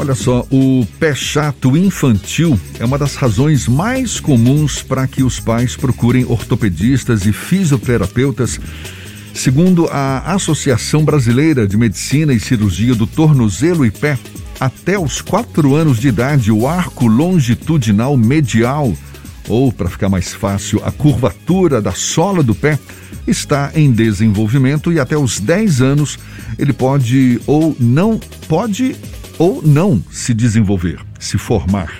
Olha só, o pé chato infantil é uma das razões mais comuns para que os pais procurem ortopedistas e fisioterapeutas. Segundo a Associação Brasileira de Medicina e Cirurgia do Tornozelo e Pé, até os 4 anos de idade, o arco longitudinal medial, ou para ficar mais fácil, a curvatura da sola do pé, está em desenvolvimento e até os 10 anos ele pode ou não pode ou não se desenvolver, se formar.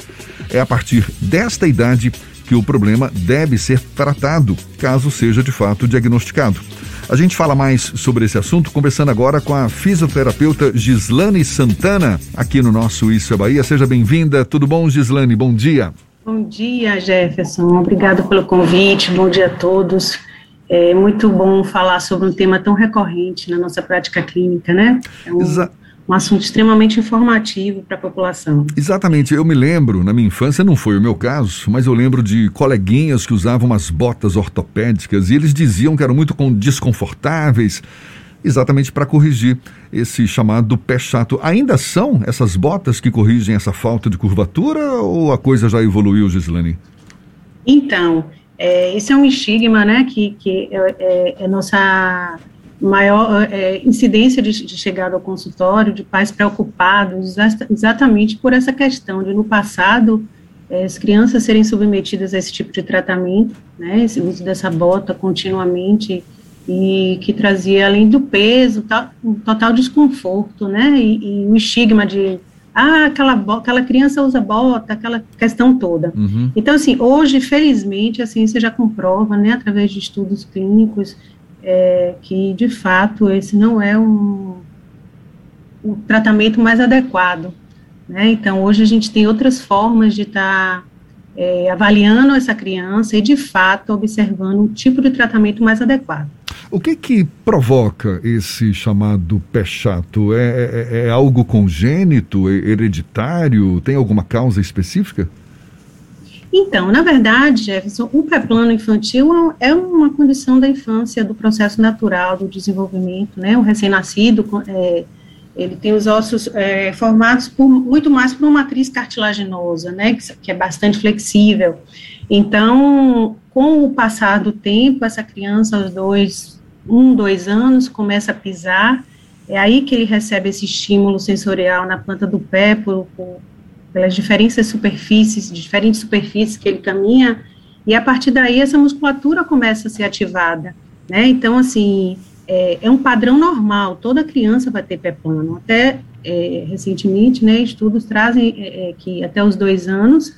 É a partir desta idade que o problema deve ser tratado, caso seja de fato diagnosticado. A gente fala mais sobre esse assunto conversando agora com a fisioterapeuta Gislane Santana, aqui no nosso Isso é Bahia. Seja bem-vinda. Tudo bom, Gislane? Bom dia. Bom dia, Jefferson. Obrigado pelo convite. Bom dia a todos. É muito bom falar sobre um tema tão recorrente na nossa prática clínica, né? É um... Exa um assunto extremamente informativo para a população. Exatamente. Eu me lembro, na minha infância não foi o meu caso, mas eu lembro de coleguinhas que usavam umas botas ortopédicas e eles diziam que eram muito desconfortáveis, exatamente para corrigir esse chamado pé chato. Ainda são essas botas que corrigem essa falta de curvatura ou a coisa já evoluiu, Gislane? Então, é, esse é um estigma, né, que, que é, é, é nossa maior é, incidência de, de, chegada ao consultório, de pais preocupados exatamente por essa questão de, no passado, é, as crianças serem submetidas a esse tipo de tratamento, né, esse uso dessa bota continuamente, e que trazia, além do peso, tal, um total desconforto, né, e, e o estigma de, ah, aquela, aquela criança usa bota, aquela questão toda. Uhum. Então, assim, hoje, felizmente, a ciência já comprova, né, através de estudos clínicos, é, que de fato esse não é um, o tratamento mais adequado. Né? Então, hoje a gente tem outras formas de estar tá, é, avaliando essa criança e, de fato, observando o tipo de tratamento mais adequado. O que que provoca esse chamado pé chato? É, é, é algo congênito, é hereditário? Tem alguma causa específica? Então, na verdade, Jefferson, o pré-plano infantil é uma condição da infância, do processo natural do desenvolvimento, né? O recém-nascido, é, ele tem os ossos é, formados por, muito mais por uma matriz cartilaginosa, né? Que, que é bastante flexível. Então, com o passar do tempo, essa criança, aos dois, um, dois anos, começa a pisar, é aí que ele recebe esse estímulo sensorial na planta do pé, por, por pelas diferentes superfícies, diferentes superfícies que ele caminha, e a partir daí essa musculatura começa a ser ativada, né? Então, assim, é, é um padrão normal, toda criança vai ter pé plano. Até é, recentemente, né, estudos trazem é, é que até os dois anos,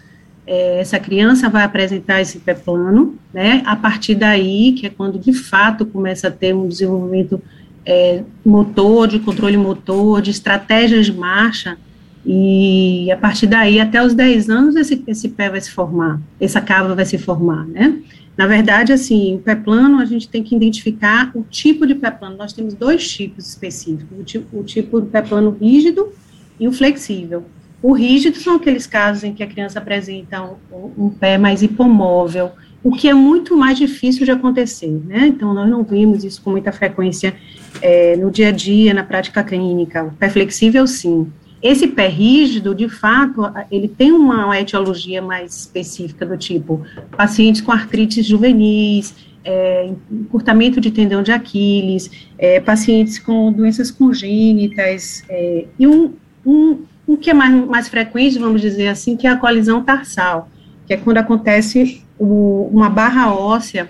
é, essa criança vai apresentar esse pé plano, né? A partir daí, que é quando de fato começa a ter um desenvolvimento é, motor, de controle motor, de estratégias de marcha, e a partir daí, até os 10 anos, esse, esse pé vai se formar, essa cava vai se formar, né? Na verdade, assim, o pé plano, a gente tem que identificar o tipo de pé plano. Nós temos dois tipos específicos, o tipo, o tipo pé plano rígido e o flexível. O rígido são aqueles casos em que a criança apresenta um, um pé mais hipomóvel, o que é muito mais difícil de acontecer, né? Então, nós não vimos isso com muita frequência é, no dia a dia, na prática clínica. O pé flexível, sim. Esse pé rígido, de fato, ele tem uma etiologia mais específica do tipo pacientes com artrites juvenis, é, encurtamento de tendão de Aquiles, é, pacientes com doenças congênitas, é, e um, um, um que é mais, mais frequente, vamos dizer assim, que é a colisão tarsal, que é quando acontece o, uma barra óssea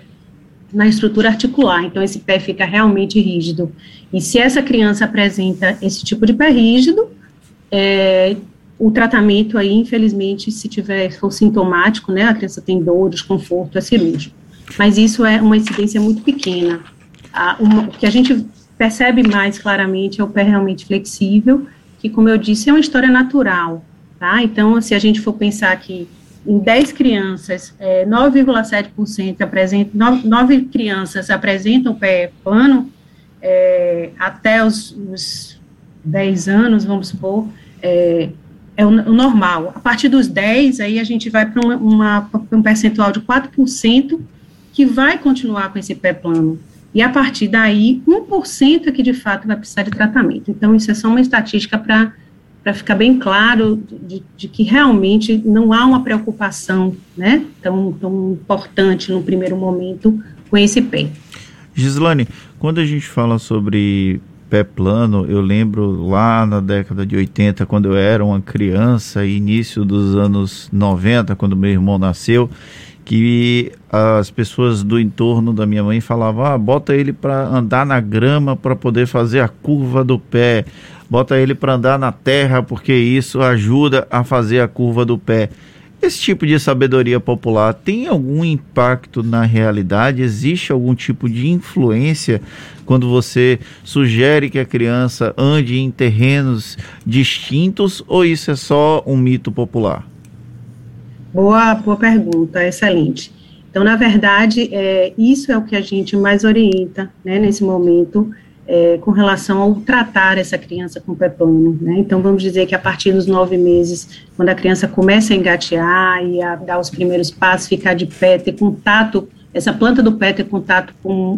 na estrutura articular, então esse pé fica realmente rígido. E se essa criança apresenta esse tipo de pé rígido, é, o tratamento aí, infelizmente, se tiver for sintomático, né, a criança tem dor, desconforto, é cirúrgico. Mas isso é uma incidência muito pequena. A, uma, o que a gente percebe mais claramente é o pé realmente flexível, que, como eu disse, é uma história natural, tá? Então, se a gente for pensar que em 10 crianças, é, 9,7% apresentam, 9, 9 crianças apresentam pé plano, é, até os, os 10 anos, vamos supor, é, é o, o, normal. A partir dos 10, aí a gente vai para um percentual de 4% que vai continuar com esse pé plano. E a partir daí, 1% é que de fato vai precisar de tratamento. Então, isso é só uma estatística para para ficar bem claro de, de, que realmente não há uma preocupação, né, tão, tão importante no primeiro momento com esse pé. Gislane, quando a gente fala sobre pé plano, eu lembro lá na década de 80, quando eu era uma criança, início dos anos 90, quando meu irmão nasceu, que as pessoas do entorno da minha mãe falavam: ah, bota ele para andar na grama para poder fazer a curva do pé, bota ele para andar na terra porque isso ajuda a fazer a curva do pé. Esse tipo de sabedoria popular tem algum impacto na realidade? Existe algum tipo de influência quando você sugere que a criança ande em terrenos distintos ou isso é só um mito popular? Boa, boa pergunta, excelente. Então, na verdade, é, isso é o que a gente mais orienta, né, nesse momento, é, com relação ao tratar essa criança com pé plano, né, então vamos dizer que a partir dos nove meses, quando a criança começa a engatear e a dar os primeiros passos, ficar de pé, ter contato, essa planta do pé ter contato com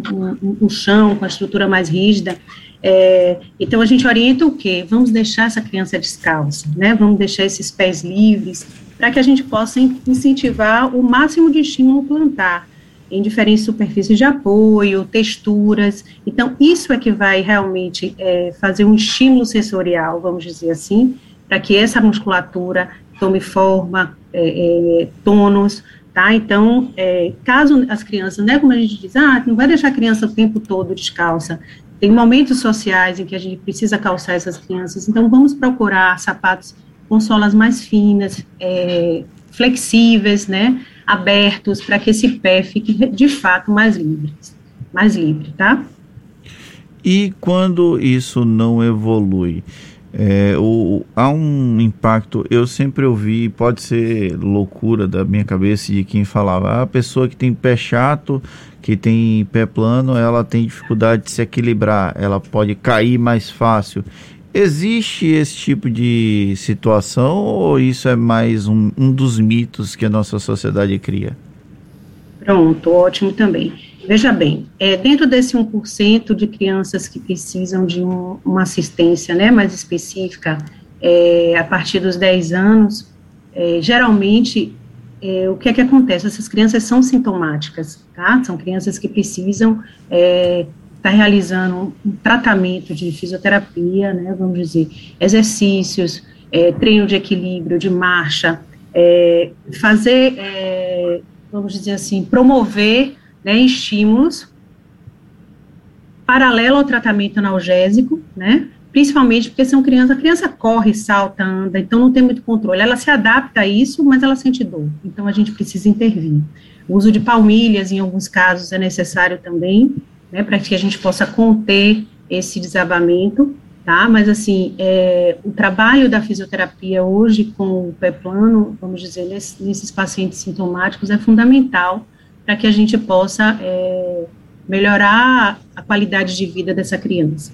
o chão, com a estrutura mais rígida, é, então a gente orienta o quê? Vamos deixar essa criança descalça, né, vamos deixar esses pés livres, para que a gente possa incentivar o máximo de estímulo plantar em diferentes superfícies de apoio, texturas. Então, isso é que vai realmente é, fazer um estímulo sensorial, vamos dizer assim, para que essa musculatura tome forma, é, é, tônus, tá? Então, é, caso as crianças, né, como a gente diz, ah, não vai deixar a criança o tempo todo descalça, tem momentos sociais em que a gente precisa calçar essas crianças, então vamos procurar sapatos com solas mais finas, é, flexíveis, né, abertos, para que esse pé fique de fato mais livre, mais livre, tá? E quando isso não evolui, é, o, há um impacto, eu sempre ouvi, pode ser loucura da minha cabeça de quem falava, ah, a pessoa que tem pé chato, que tem pé plano, ela tem dificuldade de se equilibrar, ela pode cair mais fácil. Existe esse tipo de situação ou isso é mais um, um dos mitos que a nossa sociedade cria? Pronto, ótimo também. Veja bem, é, dentro desse 1% de crianças que precisam de um, uma assistência né, mais específica, é, a partir dos 10 anos, é, geralmente, é, o que é que acontece? Essas crianças são sintomáticas, tá? São crianças que precisam é, está realizando um tratamento de fisioterapia, né, vamos dizer, exercícios, é, treino de equilíbrio, de marcha, é, fazer, é, vamos dizer assim, promover né, estímulos paralelo ao tratamento analgésico, né, principalmente porque são crianças, a criança corre, salta, anda, então não tem muito controle, ela se adapta a isso, mas ela sente dor, então a gente precisa intervir. O uso de palmilhas, em alguns casos, é necessário também, né, para que a gente possa conter esse desabamento, tá? Mas, assim, é, o trabalho da fisioterapia hoje com o pé plano, vamos dizer, nesse, nesses pacientes sintomáticos, é fundamental para que a gente possa é, melhorar a qualidade de vida dessa criança.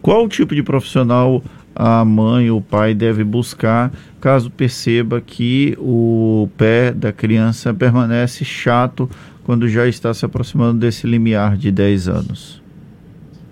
Qual tipo de profissional a mãe ou o pai deve buscar caso perceba que o pé da criança permanece chato quando já está se aproximando desse limiar de 10 anos?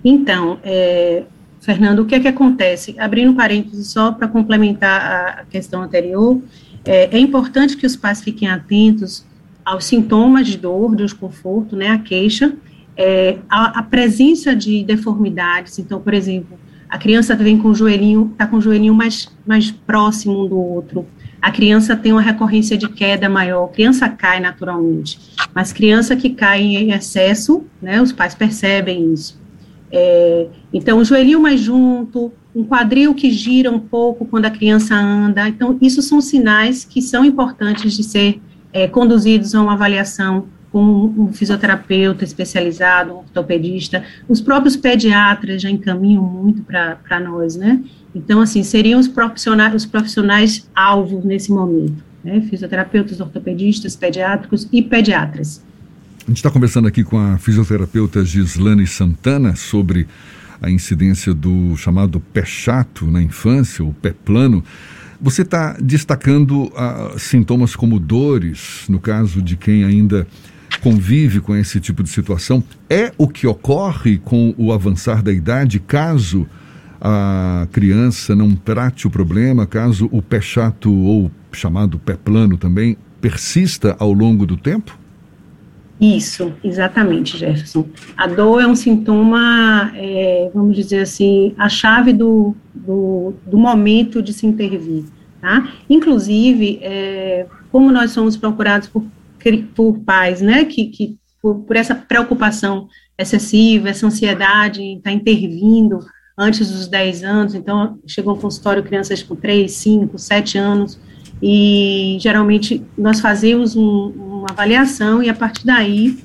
Então, é, Fernando, o que é que acontece? Abrindo parênteses só para complementar a, questão anterior, é, é, importante que os pais fiquem atentos aos sintomas de dor, de desconforto, né, a queixa, é, a, a, presença de deformidades, então, por exemplo, a criança vem com o joelhinho, está com o joelhinho mais, mais próximo um do outro, a criança tem uma recorrência de queda maior, a criança cai naturalmente, mas criança que cai em excesso, né, os pais percebem isso. É, então, o joelhinho mais junto, um quadril que gira um pouco quando a criança anda, então, isso são sinais que são importantes de ser é, conduzidos a uma avaliação com um fisioterapeuta especializado, um ortopedista, os próprios pediatras já encaminham muito para nós, né? Então, assim, seriam os profissionais, os profissionais alvos nesse momento, né? Fisioterapeutas, ortopedistas, pediátricos e pediatras. A gente está conversando aqui com a fisioterapeuta Gislane Santana sobre a incidência do chamado pé chato na infância, o pé plano. Você está destacando uh, sintomas como dores, no caso de quem ainda convive com esse tipo de situação. É o que ocorre com o avançar da idade, caso a criança não trate o problema, caso o pé chato ou chamado pé plano também persista ao longo do tempo? Isso, exatamente, Jefferson. A dor é um sintoma, é, vamos dizer assim, a chave do, do, do, momento de se intervir, tá? Inclusive, é, como nós somos procurados por, por pais, né, que, que por, por essa preocupação excessiva, essa ansiedade em estar tá intervindo antes dos 10 anos, então chegam ao consultório crianças com 3, 5, 7 anos, e geralmente nós fazemos um, uma avaliação e a partir daí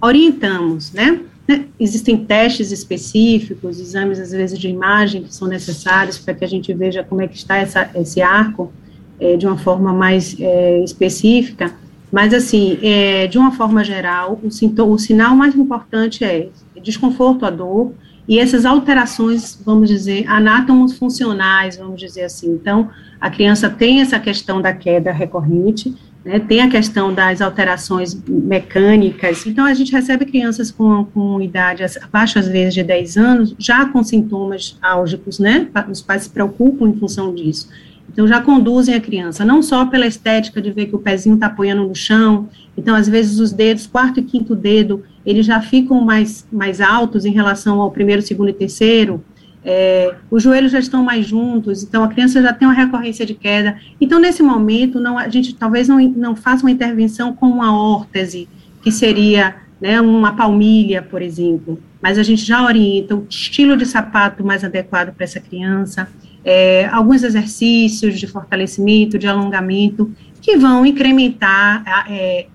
orientamos, né? né? Existem testes específicos, exames às vezes de imagem que são necessários para que a gente veja como é que está essa, esse arco é, de uma forma mais é, específica, mas assim, é, de uma forma geral, o, sintoma, o sinal mais importante é desconforto, a dor, e essas alterações, vamos dizer, anátomos funcionais, vamos dizer assim. Então, a criança tem essa questão da queda recorrente, né, tem a questão das alterações mecânicas. Então, a gente recebe crianças com, com idade abaixo, às vezes, de 10 anos, já com sintomas álgicos, né? Os pais se preocupam em função disso. Então, já conduzem a criança, não só pela estética de ver que o pezinho está apoiando no chão, então, às vezes, os dedos, quarto e quinto dedo, eles já ficam mais, mais altos em relação ao primeiro, segundo e terceiro, é, os joelhos já estão mais juntos, então a criança já tem uma recorrência de queda. Então, nesse momento, não, a gente talvez não, não faça uma intervenção com uma órtese, que seria né, uma palmilha, por exemplo, mas a gente já orienta o estilo de sapato mais adequado para essa criança, é, alguns exercícios de fortalecimento, de alongamento, que vão incrementar a, é,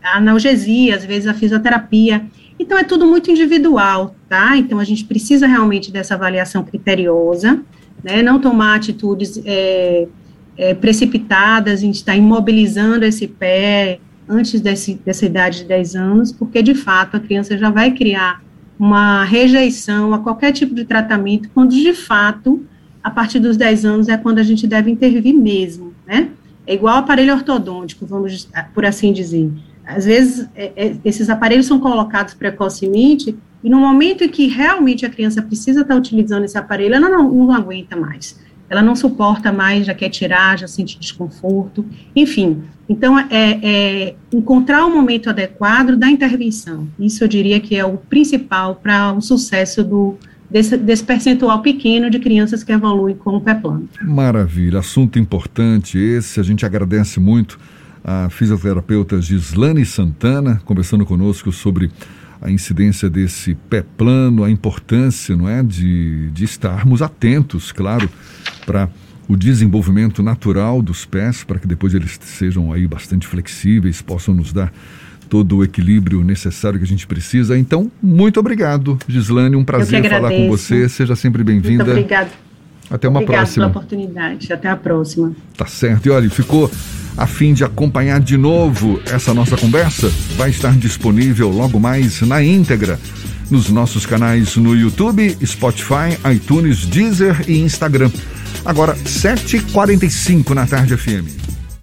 a analgesia, às vezes a fisioterapia. Então, é tudo muito individual, tá? Então, a gente precisa realmente dessa avaliação criteriosa, né? Não tomar atitudes é, é, precipitadas, a gente está imobilizando esse pé antes desse, dessa idade de 10 anos, porque, de fato, a criança já vai criar uma rejeição a qualquer tipo de tratamento, quando, de fato, a partir dos 10 anos é quando a gente deve intervir mesmo, né? É igual aparelho ortodôntico, vamos por assim dizer às vezes, é, é, esses aparelhos são colocados precocemente, e no momento em que realmente a criança precisa estar utilizando esse aparelho, ela não, não aguenta mais. Ela não suporta mais, já quer tirar, já sente desconforto, enfim. Então, é, é encontrar o momento adequado da intervenção. Isso eu diria que é o principal para o sucesso do, desse, desse, percentual pequeno de crianças que evoluem com o pé plano. Maravilha, assunto importante esse, a gente agradece muito a fisioterapeuta Gislane Santana, conversando conosco sobre a incidência desse pé plano, a importância, não é, de, de estarmos atentos, claro, para o desenvolvimento natural dos pés, para que depois eles sejam aí bastante flexíveis, possam nos dar todo o equilíbrio necessário que a gente precisa. Então, muito obrigado, Gislane, um prazer falar com você. Seja sempre bem-vinda. Muito obrigado. Até uma Obrigado próxima. pela oportunidade. Até a próxima. Tá certo. E olha, ficou a fim de acompanhar de novo essa nossa conversa? Vai estar disponível logo mais na íntegra nos nossos canais no YouTube, Spotify, iTunes, Deezer e Instagram. Agora, 7h45 na tarde FM.